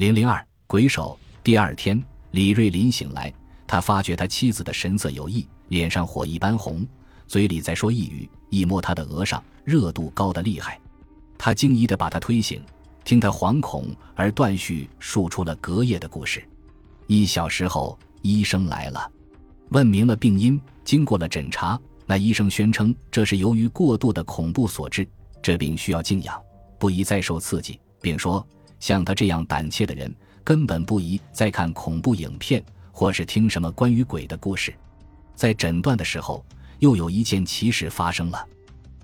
零零二鬼手。第二天，李瑞林醒来，他发觉他妻子的神色有异，脸上火一般红，嘴里在说一语，一摸他的额上，热度高得厉害。他惊疑地把他推醒，听他惶恐而断续述出了隔夜的故事。一小时后，医生来了，问明了病因。经过了诊查，那医生宣称这是由于过度的恐怖所致，这病需要静养，不宜再受刺激，并说像他这样胆怯的人。根本不宜再看恐怖影片，或是听什么关于鬼的故事。在诊断的时候，又有一件奇事发生了。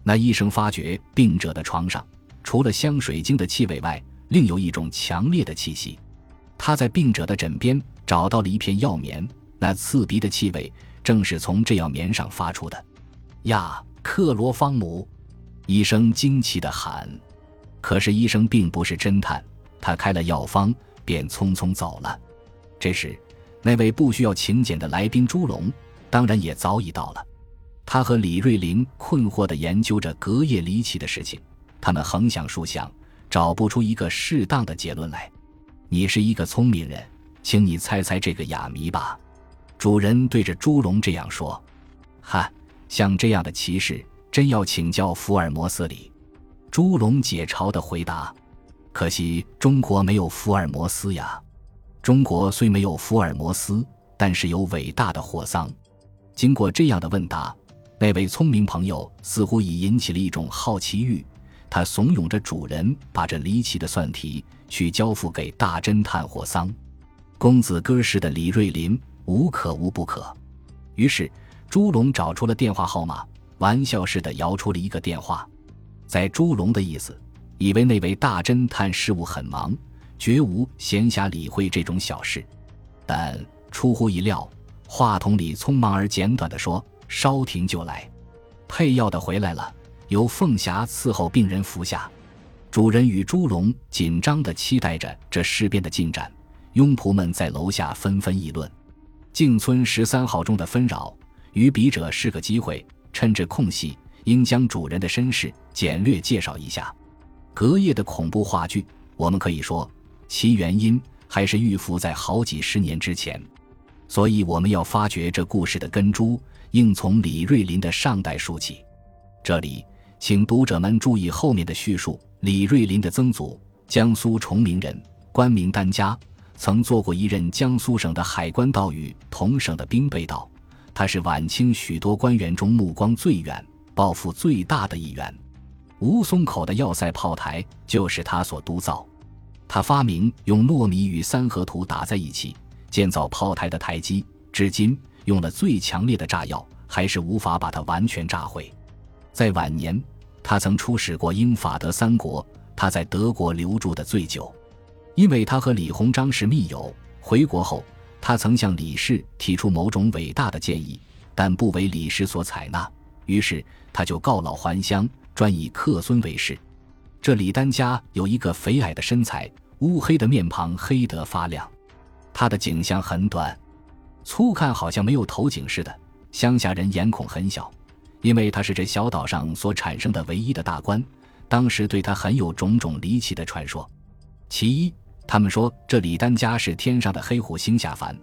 那医生发觉病者的床上，除了香水精的气味外，另有一种强烈的气息。他在病者的枕边找到了一片药棉，那刺鼻的气味正是从这药棉上发出的。呀，克罗芳姆！医生惊奇地喊。可是医生并不是侦探，他开了药方。便匆匆走了。这时，那位不需要请柬的来宾朱龙，当然也早已到了。他和李瑞林困惑地研究着隔夜离奇的事情，他们横想竖想，找不出一个适当的结论来。你是一个聪明人，请你猜猜这个哑谜吧。主人对着朱龙这样说：“哈，像这样的奇事，真要请教福尔摩斯里。”朱龙解嘲地回答。可惜中国没有福尔摩斯呀！中国虽没有福尔摩斯，但是有伟大的霍桑。经过这样的问答，那位聪明朋友似乎已引起了一种好奇欲，他怂恿着主人把这离奇的算题去交付给大侦探霍桑。公子哥似的李瑞林无可无不可。于是朱龙找出了电话号码，玩笑似的摇出了一个电话。在朱龙的意思。以为那位大侦探事务很忙，绝无闲暇理会这种小事，但出乎意料，话筒里匆忙而简短地说：“稍停就来，配药的回来了，由凤霞伺候病人服下。”主人与朱龙紧张地期待着这事变的进展，佣仆们在楼下纷纷议论。静村十三号中的纷扰，与笔者是个机会，趁着空隙，应将主人的身世简略介绍一下。隔夜的恐怖话剧，我们可以说，其原因还是预伏在好几十年之前，所以我们要发掘这故事的根株，应从李瑞林的上代说起。这里，请读者们注意后面的叙述：李瑞林的曾祖，江苏崇明人，官名丹家，曾做过一任江苏省的海关道与同省的兵备道，他是晚清许多官员中目光最远、抱负最大的一员。吴淞口的要塞炮台就是他所督造，他发明用糯米与三合土打在一起建造炮台的台基，至今用了最强烈的炸药，还是无法把它完全炸毁。在晚年，他曾出使过英法德三国，他在德国留住的最久，因为他和李鸿章是密友。回国后，他曾向李氏提出某种伟大的建议，但不为李氏所采纳，于是他就告老还乡。专以客孙为事。这李丹家有一个肥矮的身材，乌黑的面庞黑得发亮。他的颈项很短，粗看好像没有头颈似的。乡下人眼孔很小，因为他是这小岛上所产生的唯一的大官。当时对他很有种种离奇的传说。其一，他们说这李丹家是天上的黑虎星下凡。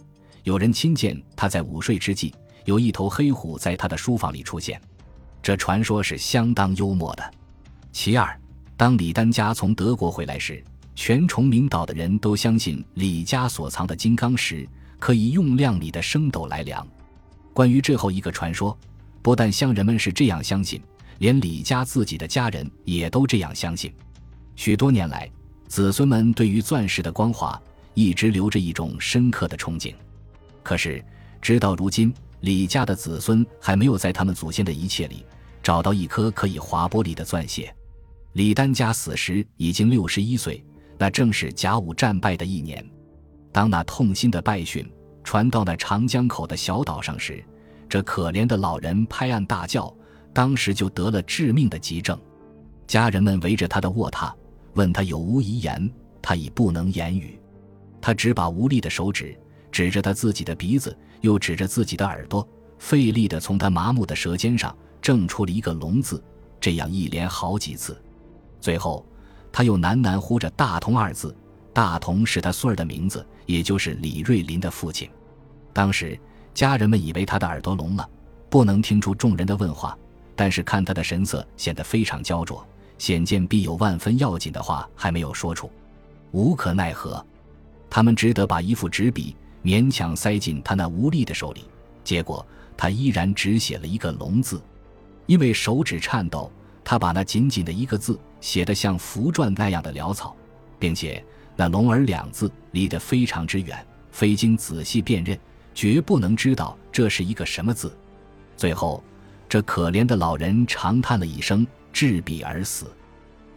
有人亲见他在午睡之际，有一头黑虎在他的书房里出现。这传说是相当幽默的。其二，当李丹家从德国回来时，全崇明岛的人都相信李家所藏的金刚石可以用量里的升斗来量。关于最后一个传说，不但乡人们是这样相信，连李家自己的家人也都这样相信。许多年来，子孙们对于钻石的光华一直留着一种深刻的憧憬。可是，直到如今，李家的子孙还没有在他们祖先的一切里。找到一颗可以划玻璃的钻屑。李丹家死时已经六十一岁，那正是甲午战败的一年。当那痛心的败讯传到那长江口的小岛上时，这可怜的老人拍案大叫，当时就得了致命的急症。家人们围着他的卧榻，问他有无遗言，他已不能言语。他只把无力的手指指着他自己的鼻子，又指着自己的耳朵，费力地从他麻木的舌尖上。正出了一个“龙”字，这样一连好几次，最后他又喃喃呼着“大同”二字，大同是他孙儿的名字，也就是李瑞林的父亲。当时家人们以为他的耳朵聋了，不能听出众人的问话，但是看他的神色显得非常焦灼，显见必有万分要紧的话还没有说出。无可奈何，他们只得把一副纸笔勉强塞进他那无力的手里，结果他依然只写了一个“聋”字。因为手指颤抖，他把那紧紧的一个字写得像符篆那样的潦草，并且那“龙儿”两字离得非常之远，非经仔细辨认，绝不能知道这是一个什么字。最后，这可怜的老人长叹了一声，掷笔而死。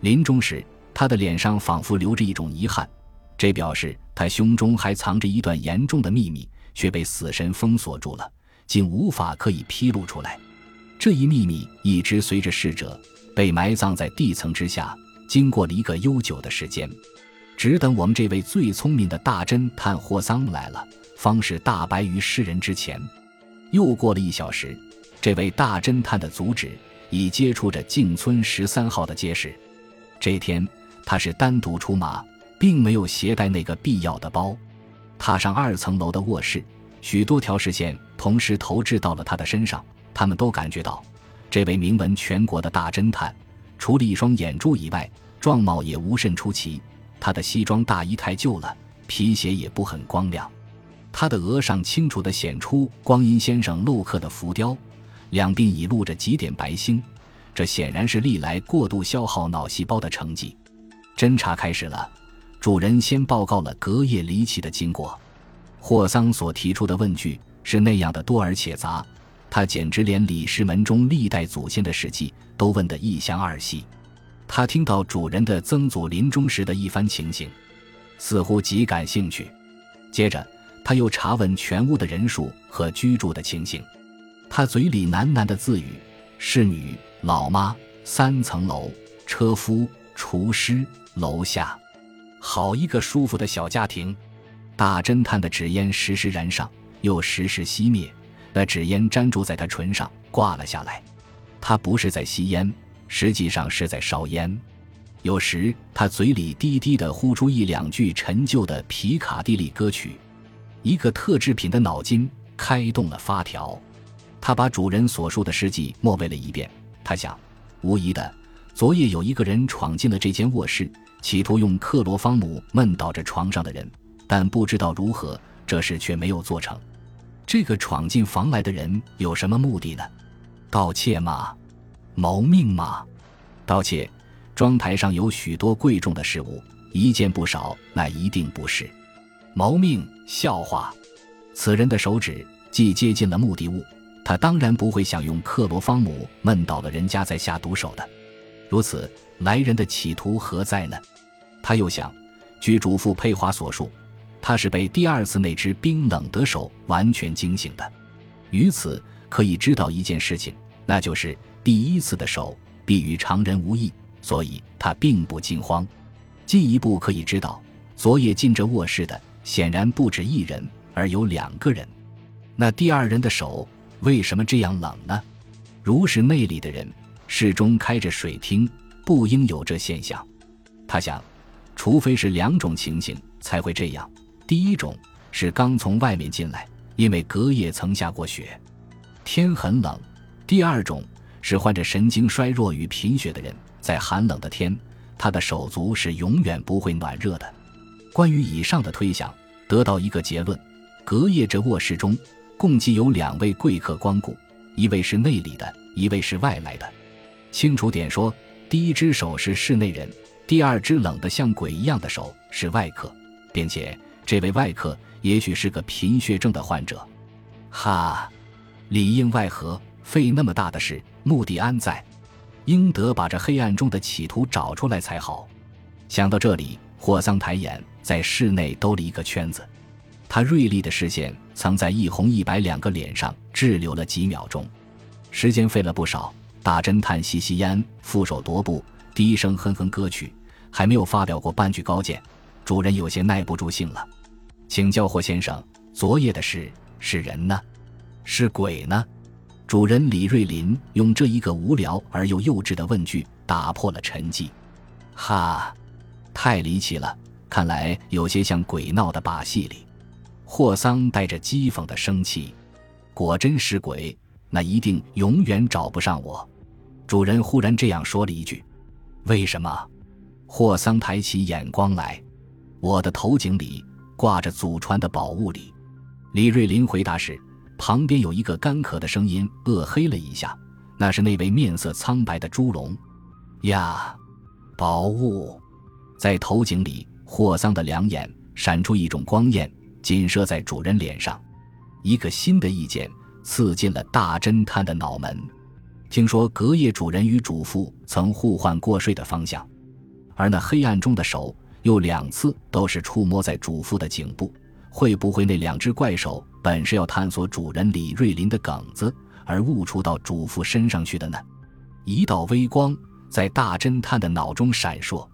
临终时，他的脸上仿佛流着一种遗憾，这表示他胸中还藏着一段严重的秘密，却被死神封锁住了，竟无法可以披露出来。这一秘密一直随着逝者被埋葬在地层之下，经过了一个悠久的时间，只等我们这位最聪明的大侦探霍桑来了，方是大白于世人之前。又过了一小时，这位大侦探的足趾已接触着静村十三号的街市。这天，他是单独出马，并没有携带那个必要的包。踏上二层楼的卧室，许多条视线同时投掷到了他的身上。他们都感觉到，这位名闻全国的大侦探，除了一双眼珠以外，状貌也无甚出奇。他的西装大衣太旧了，皮鞋也不很光亮。他的额上清楚地显出光阴先生镂刻的浮雕，两鬓已露着几点白星，这显然是历来过度消耗脑细胞的成绩。侦查开始了，主人先报告了隔夜离奇的经过。霍桑所提出的问句是那样的多而且杂。他简直连李氏门中历代祖先的事迹都问得一详二细。他听到主人的曾祖临终时的一番情形，似乎极感兴趣。接着，他又查问全屋的人数和居住的情形。他嘴里喃喃的自语：“侍女、老妈、三层楼、车夫、厨师、楼下，好一个舒服的小家庭。”大侦探的纸烟时时燃上，又时时熄灭。那纸烟粘住在他唇上，挂了下来。他不是在吸烟，实际上是在烧烟。有时他嘴里低低地呼出一两句陈旧的皮卡蒂利歌曲。一个特制品的脑筋开动了发条。他把主人所述的事迹默背了一遍。他想，无疑的，昨夜有一个人闯进了这间卧室，企图用克罗方姆闷倒着床上的人，但不知道如何，这事却没有做成。这个闯进房来的人有什么目的呢？盗窃吗？谋命吗？盗窃，庄台上有许多贵重的事物，一件不少，那一定不是。谋命，笑话。此人的手指既接近了目的物，他当然不会想用克罗方姆闷倒了人家再下毒手的。如此，来人的企图何在呢？他又想，据主妇佩华所述。他是被第二次那只冰冷的手完全惊醒的，于此可以知道一件事情，那就是第一次的手必与常人无异，所以他并不惊慌。进一步可以知道，昨夜进这卧室的显然不止一人，而有两个人。那第二人的手为什么这样冷呢？如是内里的人，室中开着水厅，不应有这现象。他想，除非是两种情形才会这样。第一种是刚从外面进来，因为隔夜曾下过雪，天很冷；第二种是患着神经衰弱与贫血的人，在寒冷的天，他的手足是永远不会暖热的。关于以上的推想，得到一个结论：隔夜这卧室中共计有两位贵客光顾，一位是内里的，一位是外来的。清楚点说，第一只手是室内人，第二只冷得像鬼一样的手是外客，并且。这位外客也许是个贫血症的患者，哈，里应外合，费那么大的事，目的安在？应得把这黑暗中的企图找出来才好。想到这里，霍桑抬眼在室内兜了一个圈子，他锐利的视线曾在一红一白两个脸上滞留了几秒钟，时间费了不少。大侦探吸吸烟，负手踱步，低声哼哼歌曲，还没有发表过半句高见，主人有些耐不住性了。请教霍先生，昨夜的事是人呢，是鬼呢？主人李瑞林用这一个无聊而又幼稚的问句打破了沉寂。哈，太离奇了！看来有些像鬼闹的把戏里。霍桑带着讥讽的生气：“果真是鬼，那一定永远找不上我。”主人忽然这样说了一句：“为什么？”霍桑抬起眼光来：“我的头颈里挂着祖传的宝物里。”李瑞林回答时，旁边有一个干渴的声音恶黑了一下，那是那位面色苍白的猪龙。呀，宝物，在头颈里。霍桑的两眼闪出一种光焰，紧射在主人脸上。一个新的意见刺进了大侦探的脑门。听说隔夜主人与主妇曾互换过睡的方向，而那黑暗中的手又两次都是触摸在主妇的颈部。会不会那两只怪手本是要探索主人李瑞林的梗子，而误触到主妇身上去的呢？一道微光在大侦探的脑中闪烁。